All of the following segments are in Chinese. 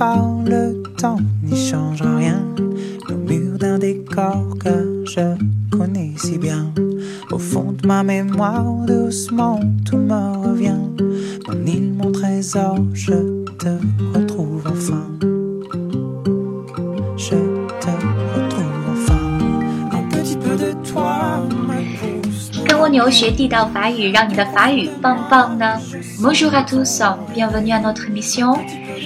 par le temps n'y change rien. Le mur d'un décor que je connais si bien. Au fond de ma mémoire, doucement, tout me revient. Mon île, mon trésor, je te retrouve enfin. Je te retrouve enfin. Un petit peu de toi me pousse. 跟蜗牛学地道法语，让你的法语棒棒呢 ！Bonjour à tous, bienvenue à notre émission。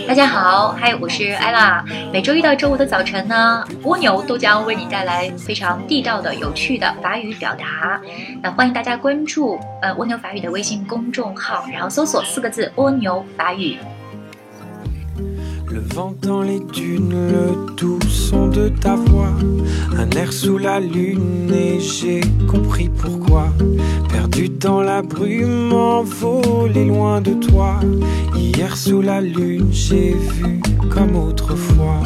大家好，嗨，我是艾拉。每周一到周五的早晨呢，蜗牛都将为你带来非常地道的、有趣的法语表达。那欢迎大家关注呃蜗牛法语的微信公众号，然后搜索四个字“蜗牛法语”。Vent dans les dunes, le doux son de ta voix, un air sous la lune et j'ai compris pourquoi. Perdu dans la brume, envolé loin de toi. Hier sous la lune, j'ai vu comme autrefois.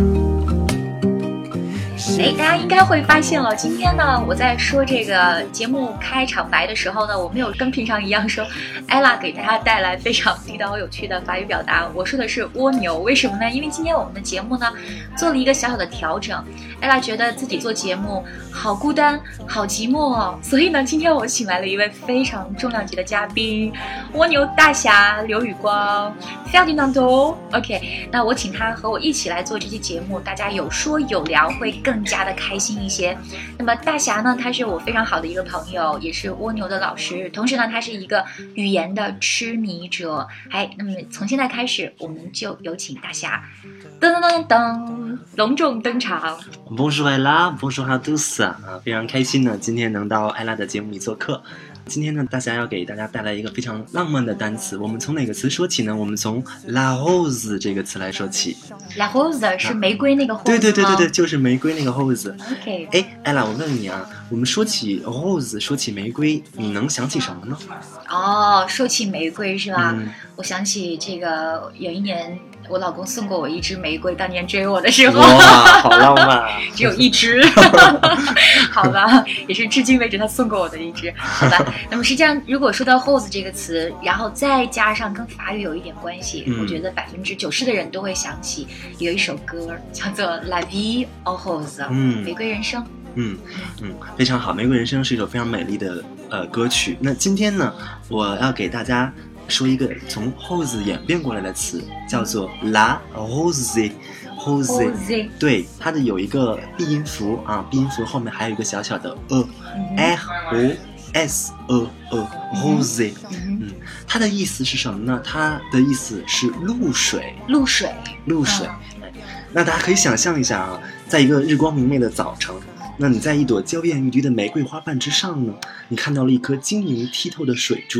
哎，大家应该会发现了，今天呢，我在说这个节目开场白的时候呢，我没有跟平常一样说艾拉给大家带来非常地道有趣的法语表达。我说的是蜗牛，为什么呢？因为今天我们的节目呢做了一个小小的调整。艾拉觉得自己做节目好孤单、好寂寞哦，所以呢，今天我请来了一位非常重量级的嘉宾，蜗牛大侠刘宇光 Ferdinando。OK，那我请他和我一起来做这期节目，大家有说有聊，会更更加的开心一些。那么大侠呢，他是我非常好的一个朋友，也是蜗牛的老师，同时呢，他是一个语言的痴迷者。哎，那么从现在开始，我们就有请大侠，噔噔噔噔，隆重登场。Bonjour Ella, Bonjour, tous. 啊，非常开心呢，今天能到艾拉的节目里做客。今天呢，大家要给大家带来一个非常浪漫的单词。我们从哪个词说起呢？我们从 la rose 这个词来说起。La rose 是玫瑰那个 rose 对对对对对，就是玫瑰那个 rose。OK，哎，艾拉，我问问你啊，我们说起 rose，说起玫瑰，你能想起什么呢？哦，说起玫瑰是吧？嗯我想起这个有一年我老公送过我一支玫瑰，当年追我的时候。哇，好浪漫啊！只有一支，好吧，也是至今为止他送过我的一支，好吧。那么实际上，如果说到 hose 这个词，然后再加上跟法语有一点关系，嗯我觉得百分之九十的人都会想起有一首歌叫做《La Vie en Rose》，嗯玫瑰人生。嗯嗯，非常好，《玫瑰人生》是一首非常美丽的呃歌曲。那今天呢，我要给大家说一个从 hose 演变过来的词，叫做 la rose。rose，Rose，对，它的有一个闭音符啊，闭音符后面还有一个小小的 e，r 嗯 o s e e rose，嗯嗯，它的意思是什么呢？它的意思是露水，露水，露水。哎那大家可以想象一下啊，在一个日光明媚的早晨，那你在一朵娇艳欲滴的玫瑰花瓣之上呢，你看到了一颗晶莹剔透的水珠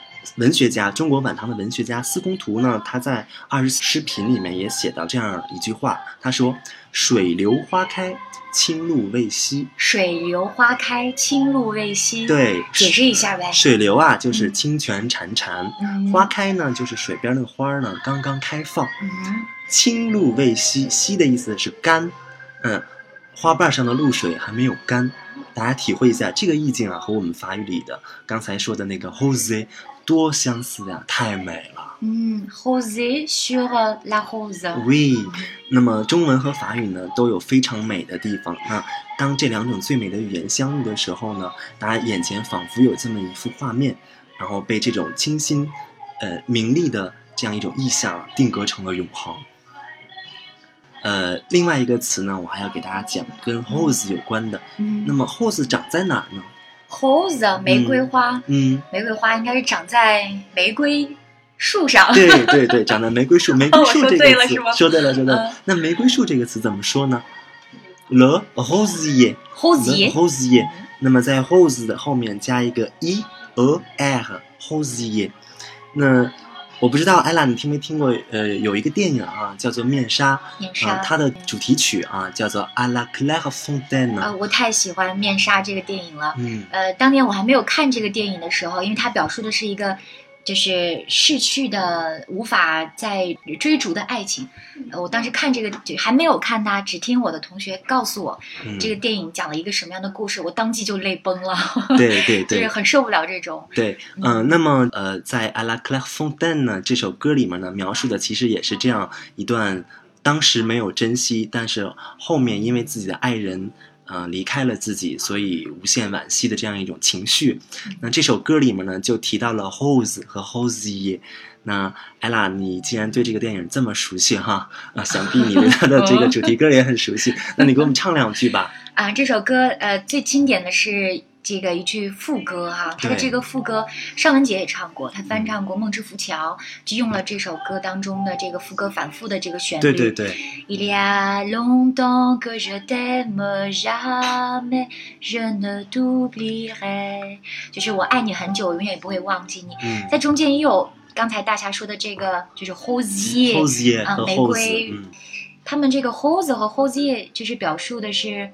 文学家，中国晚唐的文学家司空图呢，他在《二十四诗品》里面也写到这样一句话，他说：“水流花开，清露未晞。水流花开，清露未晞。，对，解释一下呗。水流啊，就是清泉潺潺；嗯花开呢，就是水边那个花儿呢刚刚开放。嗯清露未晞，晞的意思是干，嗯，花瓣上的露水还没有干，大家体会一下这个意境啊，和我们法语里的刚才说的那个 rose 多相似呀、太美了。嗯，rose sur la rose。oui，那么中文和法语呢都有非常美的地方。那当这两种最美的语言相遇的时候呢，大家眼前仿佛有这么一幅画面，然后被这种清新、呃明丽的这样一种意象定格成了永恒。呃，另外一个词呢，我还要给大家讲跟 rose 有关的。嗯那么 rose 长在哪儿呢？Rose 玫瑰花，嗯，玫瑰花应该是长在玫瑰树上。对对对，长在玫瑰树。玫瑰树这个词对了，说对了，说对了嗯。那玫瑰树这个词怎么说呢？le rosier。rosier。rosier。那么在 rose 的后面加一个 e e r rosier。那我不知道艾拉你听没听过？呃，有一个电影啊，叫做《面纱》面纱啊，它的主题曲啊叫做《à la claire fontaine》。呃，我太喜欢《面纱》这个电影了。嗯呃，当年我还没有看这个电影的时候，因为它表述的是一个就是逝去的、无法再追逐的爱情。呃我当时看这个就还没有看它，只听我的同学告诉我、嗯，这个电影讲了一个什么样的故事，我当即就泪崩了，对对就是对很受不了这种。对，嗯、那么呃，在《à la Claire Fontaine》呢这首歌里面呢，描述的其实也是这样一段当时没有珍惜，但是后面因为自己的爱人。呃，离开了自己，所以无限惋惜的这样一种情绪。那这首歌里面呢，就提到了 Hose 和 Hosier。那艾拉，你既然对这个电影这么熟悉哈，啊，想必你对它的这个主题歌也很熟悉。那你给我们唱两句吧。啊，这首歌呃最经典的是这个一句副歌哈、他的这个副歌尚雯婕也唱过，她翻唱过《梦之浮桥》，就用了这首歌当中的这个副歌反复的这个旋律。对对对，Il y a longtemps que je t'aime, jamais je ne t'oublierai，就是我爱你很久，我永远也不会忘记你。嗯在中间也有刚才大侠说的这个，就是和啊玫瑰嗯。他们这个 hose 和 hosier 就是表述的是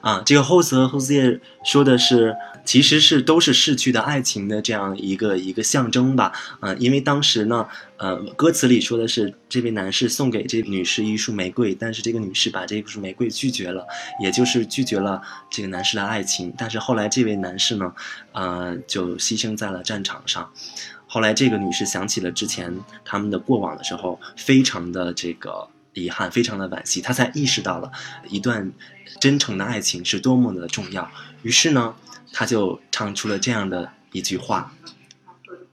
啊，这个 Hose 和 Hosier 说的是，其实是都是逝去的爱情的这样一个一个象征吧。呃，因为当时呢，呃，歌词里说的是这位男士送给这女士一束玫瑰，但是这个女士把这束玫瑰拒绝了，也就是拒绝了这个男士的爱情。但是后来这位男士呢，呃，就牺牲在了战场上。后来这个女士想起了之前他们的过往的时候，非常的这个遗憾，非常的惋惜，他才意识到了一段真诚的爱情是多么的重要。于是呢，他就唱出了这样的一句话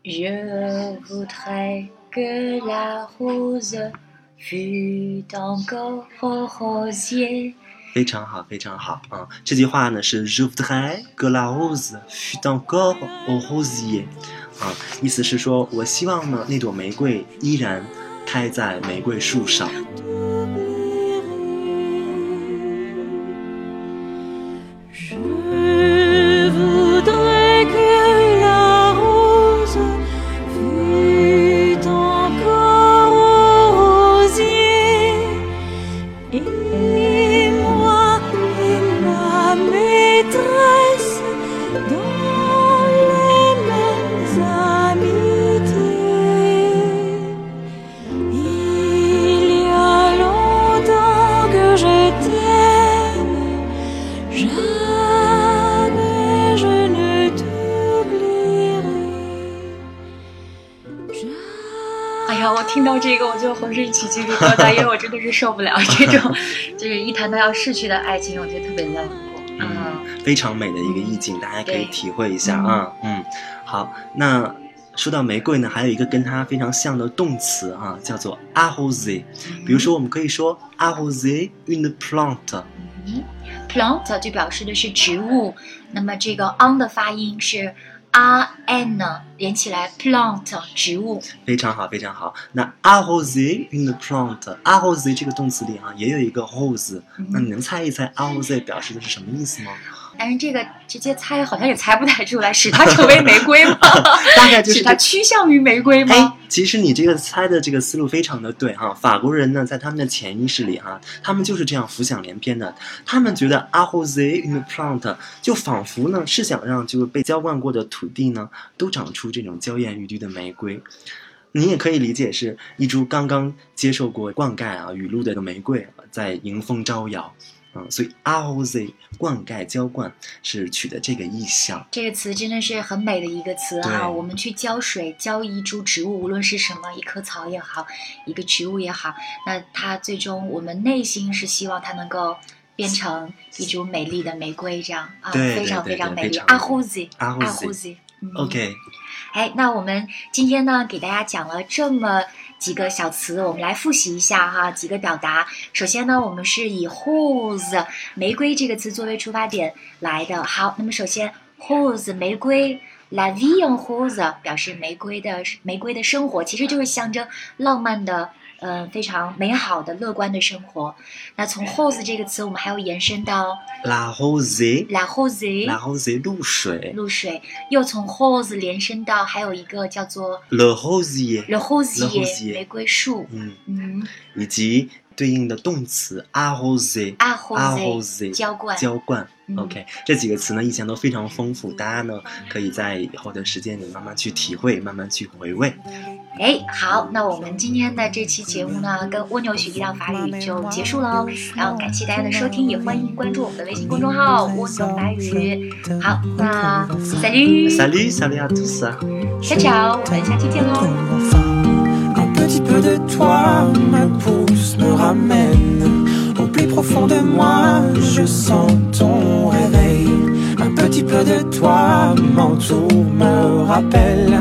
：Je voudrais que la rose fût encore rosier。非常好，非常好啊！这句话呢是 Je voudrais que la rose fût encore au rosier，啊，意思是说我希望呢那朵玫瑰依然开在玫瑰树上。这个我就浑身起鸡皮疙瘩，因为我真的是受不了这种，就是一谈到要逝去的爱情，我觉得特别难过。嗯，嗯，非常美的一个意境，大家可以体会一下嗯啊。嗯，好，那说到玫瑰呢，还有一个跟它非常像的动词啊，叫做 arroser。比如说，我们可以说 arroser une plante。plant 就表示的是植物，那么这个 on 的发音是 r n 连起来 plant 植物。非常好，非常好。那 arroser une plante，arroser 这个动词里啊，也有一个 hose，。那你能猜一猜 arroser 表示的是什么意思吗？但是这个直接猜好像也猜不太出来，使它成为玫瑰吗？大概就是使它趋向于玫瑰哎吗？，其实你这个猜的这个思路非常的对哈。法国人呢，在他们的潜意识里哈，他们就是这样浮想联翩的。他们觉得 arroser une plant 就仿佛呢是想让就是被浇灌过的土地呢，都长出这种娇艳欲滴的玫瑰。你也可以理解是一株刚刚接受过灌溉啊雨露的玫瑰，在迎风招摇。嗯，所以 arroser 灌溉浇灌是取的这个意象。这个词真的是很美的一个词对啊！我们去浇水，浇一株植物，无论是什么，一棵草也好，一个植物也好，那它最终我们内心是希望它能够变成一株美丽的玫瑰，这样啊，非常非常美丽。阿呼子，阿呼子。嗯 OK，哎，那我们今天呢，给大家讲了这么几个小词，我们来复习一下哈，几个表达。首先呢，我们是以 whose 玫瑰这个词作为出发点来的。好，那么首先 whose 玫瑰。La vie en rose 表示玫瑰的玫瑰的生活，其实就是象征浪漫的，呃，非常美好的、乐观的生活。那从 hose 这个词，我们还要延伸到 la hose，la hose，la hose 露水露水，又从 hose 连伸到还有一个叫做，le rosier，le rosier rosier 玫瑰树。嗯，嗯，以及对应的动词 arrose。阿后 arrose 浇灌。浇灌嗯，OK，这几个词呢，意象都非常丰富，大家呢可以在以后的时间里慢慢去体会，慢慢去回味。哎，好，那我们今天的这期节目呢，跟蜗牛学一道法语就结束喽。然后感谢大家的收听，也欢迎关注我们的微信公众号“蜗牛法语”。好，那 salut Salut, salut à tous. 小巧，我们下期见喽。Enfin, un petit peu de toi me pousse, me ramène au plus profond de moi. Je sens ton réveil. Un petit peu de toi m'entoure, me rappelle